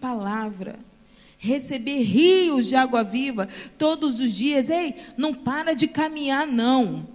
palavra. Receber rios de água viva todos os dias. Ei, não para de caminhar, não.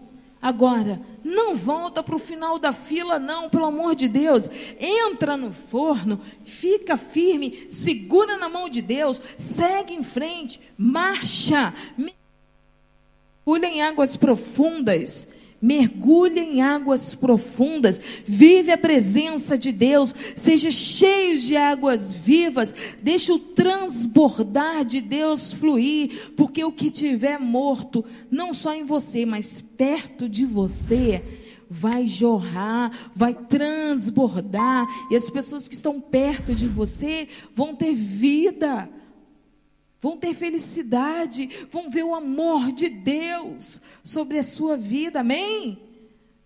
Agora, não volta para o final da fila, não, pelo amor de Deus. Entra no forno, fica firme, segura na mão de Deus, segue em frente, marcha. Mergulha em águas profundas. Mergulhe em águas profundas, vive a presença de Deus, seja cheio de águas vivas, deixe o transbordar de Deus fluir, porque o que tiver morto, não só em você, mas perto de você, vai jorrar, vai transbordar, e as pessoas que estão perto de você vão ter vida vão ter felicidade, vão ver o amor de Deus sobre a sua vida, amém?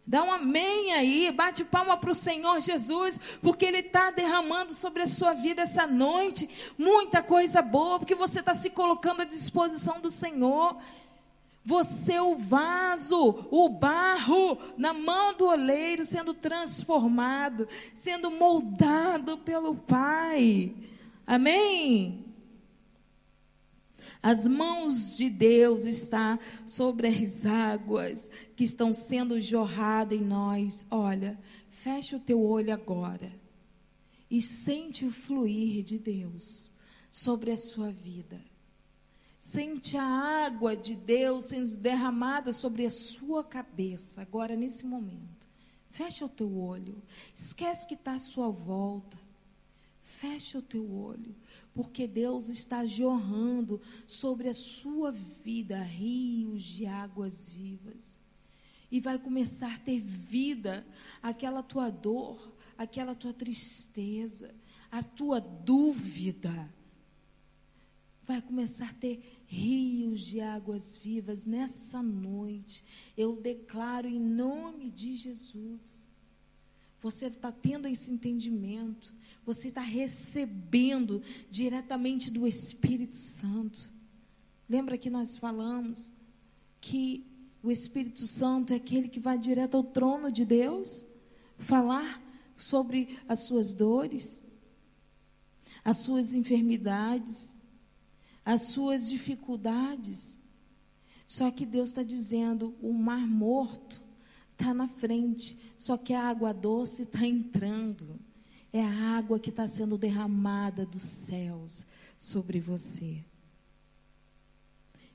Dá um amém aí, bate palma para o Senhor Jesus, porque Ele está derramando sobre a sua vida essa noite muita coisa boa, porque você está se colocando à disposição do Senhor. Você, é o vaso, o barro, na mão do oleiro, sendo transformado, sendo moldado pelo Pai. Amém? As mãos de Deus estão sobre as águas que estão sendo jorradas em nós. Olha, feche o teu olho agora e sente o fluir de Deus sobre a sua vida. Sente a água de Deus sendo derramada sobre a sua cabeça, agora nesse momento. Feche o teu olho. Esquece que está à sua volta. Feche o teu olho porque Deus está jorrando sobre a sua vida rios de águas vivas. E vai começar a ter vida aquela tua dor, aquela tua tristeza, a tua dúvida. Vai começar a ter rios de águas vivas nessa noite. Eu declaro em nome de Jesus. Você está tendo esse entendimento. Você está recebendo diretamente do Espírito Santo. Lembra que nós falamos que o Espírito Santo é aquele que vai direto ao trono de Deus falar sobre as suas dores, as suas enfermidades, as suas dificuldades. Só que Deus está dizendo: o mar morto está na frente, só que a água doce está entrando. É a água que está sendo derramada dos céus sobre você.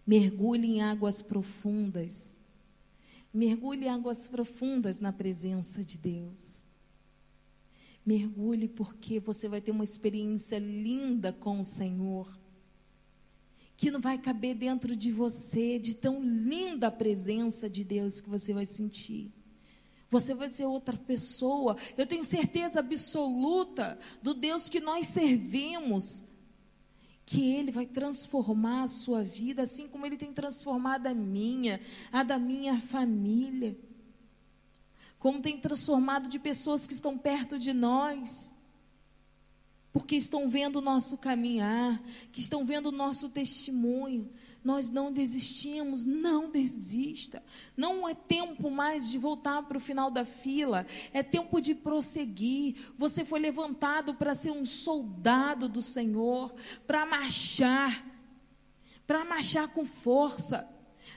Mergulhe em águas profundas. Mergulhe em águas profundas na presença de Deus. Mergulhe porque você vai ter uma experiência linda com o Senhor. Que não vai caber dentro de você, de tão linda a presença de Deus que você vai sentir. Você vai ser outra pessoa. Eu tenho certeza absoluta do Deus que nós servimos. Que Ele vai transformar a sua vida, assim como Ele tem transformado a minha, a da minha família. Como tem transformado de pessoas que estão perto de nós porque estão vendo o nosso caminhar, que estão vendo o nosso testemunho, nós não desistimos, não desista. Não é tempo mais de voltar para o final da fila, é tempo de prosseguir. Você foi levantado para ser um soldado do Senhor, para marchar, para marchar com força.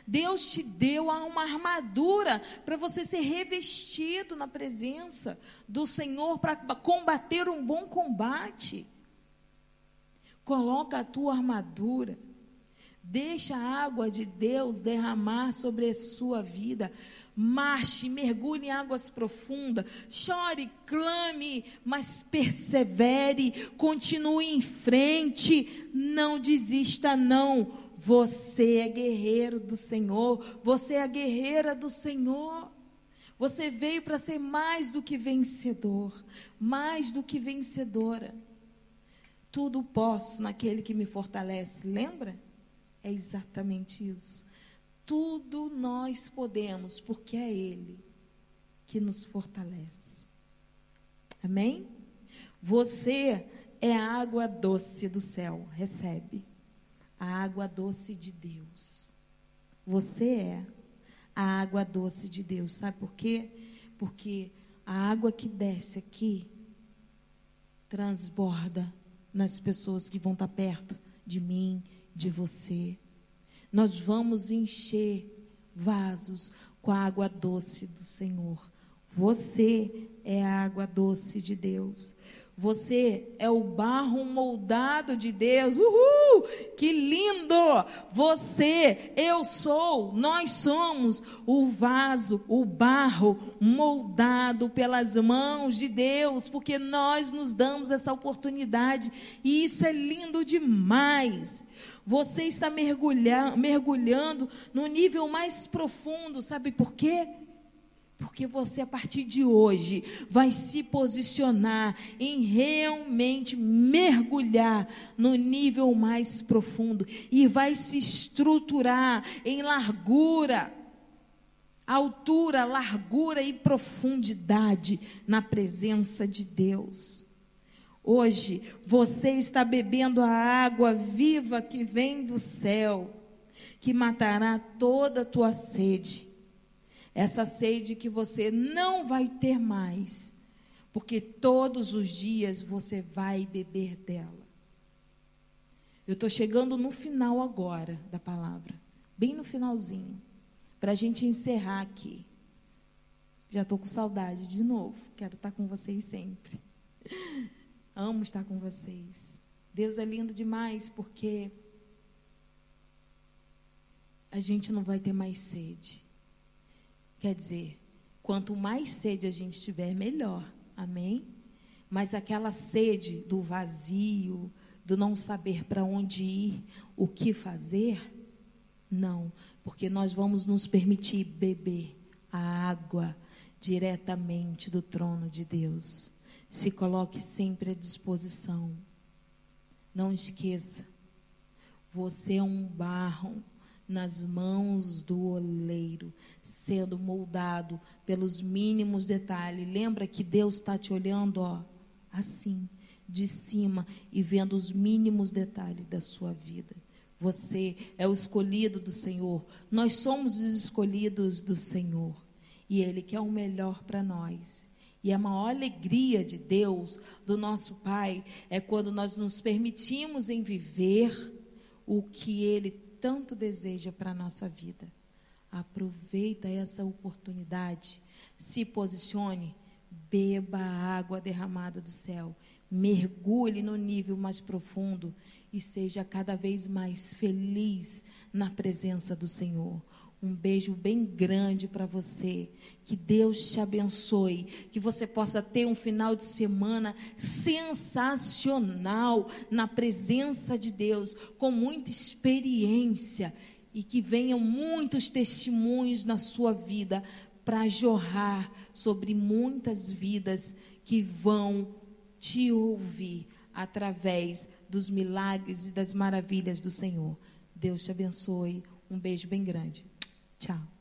Deus te deu uma armadura para você ser revestido na presença do Senhor para combater um bom combate. Coloca a tua armadura. Deixa a água de Deus derramar sobre a sua vida. Marche, mergulhe em águas profundas. Chore, clame, mas persevere. Continue em frente. Não desista, não. Você é guerreiro do Senhor. Você é a guerreira do Senhor. Você veio para ser mais do que vencedor. Mais do que vencedora. Tudo posso naquele que me fortalece. Lembra? É exatamente isso. Tudo nós podemos, porque é Ele que nos fortalece. Amém? Você é a água doce do céu. Recebe. A água doce de Deus. Você é a água doce de Deus. Sabe por quê? Porque a água que desce aqui transborda nas pessoas que vão estar perto de mim, de você. Nós vamos encher vasos com a água doce do Senhor. Você é a água doce de Deus. Você é o barro moldado de Deus. Uhul! Que lindo! Você, eu sou, nós somos o vaso, o barro moldado pelas mãos de Deus, porque nós nos damos essa oportunidade e isso é lindo demais. Você está mergulhando no nível mais profundo, sabe por quê? Porque você, a partir de hoje, vai se posicionar em realmente mergulhar no nível mais profundo e vai se estruturar em largura, altura, largura e profundidade na presença de Deus. Hoje, você está bebendo a água viva que vem do céu, que matará toda a tua sede essa sede que você não vai ter mais, porque todos os dias você vai beber dela. Eu estou chegando no final agora da palavra, bem no finalzinho, para a gente encerrar aqui. Já estou com saudade de novo, quero estar com vocês sempre. Amo estar com vocês. Deus é lindo demais porque a gente não vai ter mais sede. Quer dizer, quanto mais sede a gente tiver, melhor. Amém? Mas aquela sede do vazio, do não saber para onde ir, o que fazer, não, porque nós vamos nos permitir beber a água diretamente do trono de Deus. Se coloque sempre à disposição. Não esqueça, você é um barro nas mãos do oleiro, sendo moldado pelos mínimos detalhes. Lembra que Deus está te olhando, ó, assim, de cima e vendo os mínimos detalhes da sua vida. Você é o escolhido do Senhor. Nós somos os escolhidos do Senhor. E Ele quer o melhor para nós. E a maior alegria de Deus, do nosso Pai, é quando nós nos permitimos em viver o que Ele tanto deseja para a nossa vida. Aproveita essa oportunidade, se posicione, beba a água derramada do céu, mergulhe no nível mais profundo e seja cada vez mais feliz na presença do Senhor. Um beijo bem grande para você. Que Deus te abençoe. Que você possa ter um final de semana sensacional na presença de Deus, com muita experiência. E que venham muitos testemunhos na sua vida para jorrar sobre muitas vidas que vão te ouvir através dos milagres e das maravilhas do Senhor. Deus te abençoe. Um beijo bem grande. Tchau.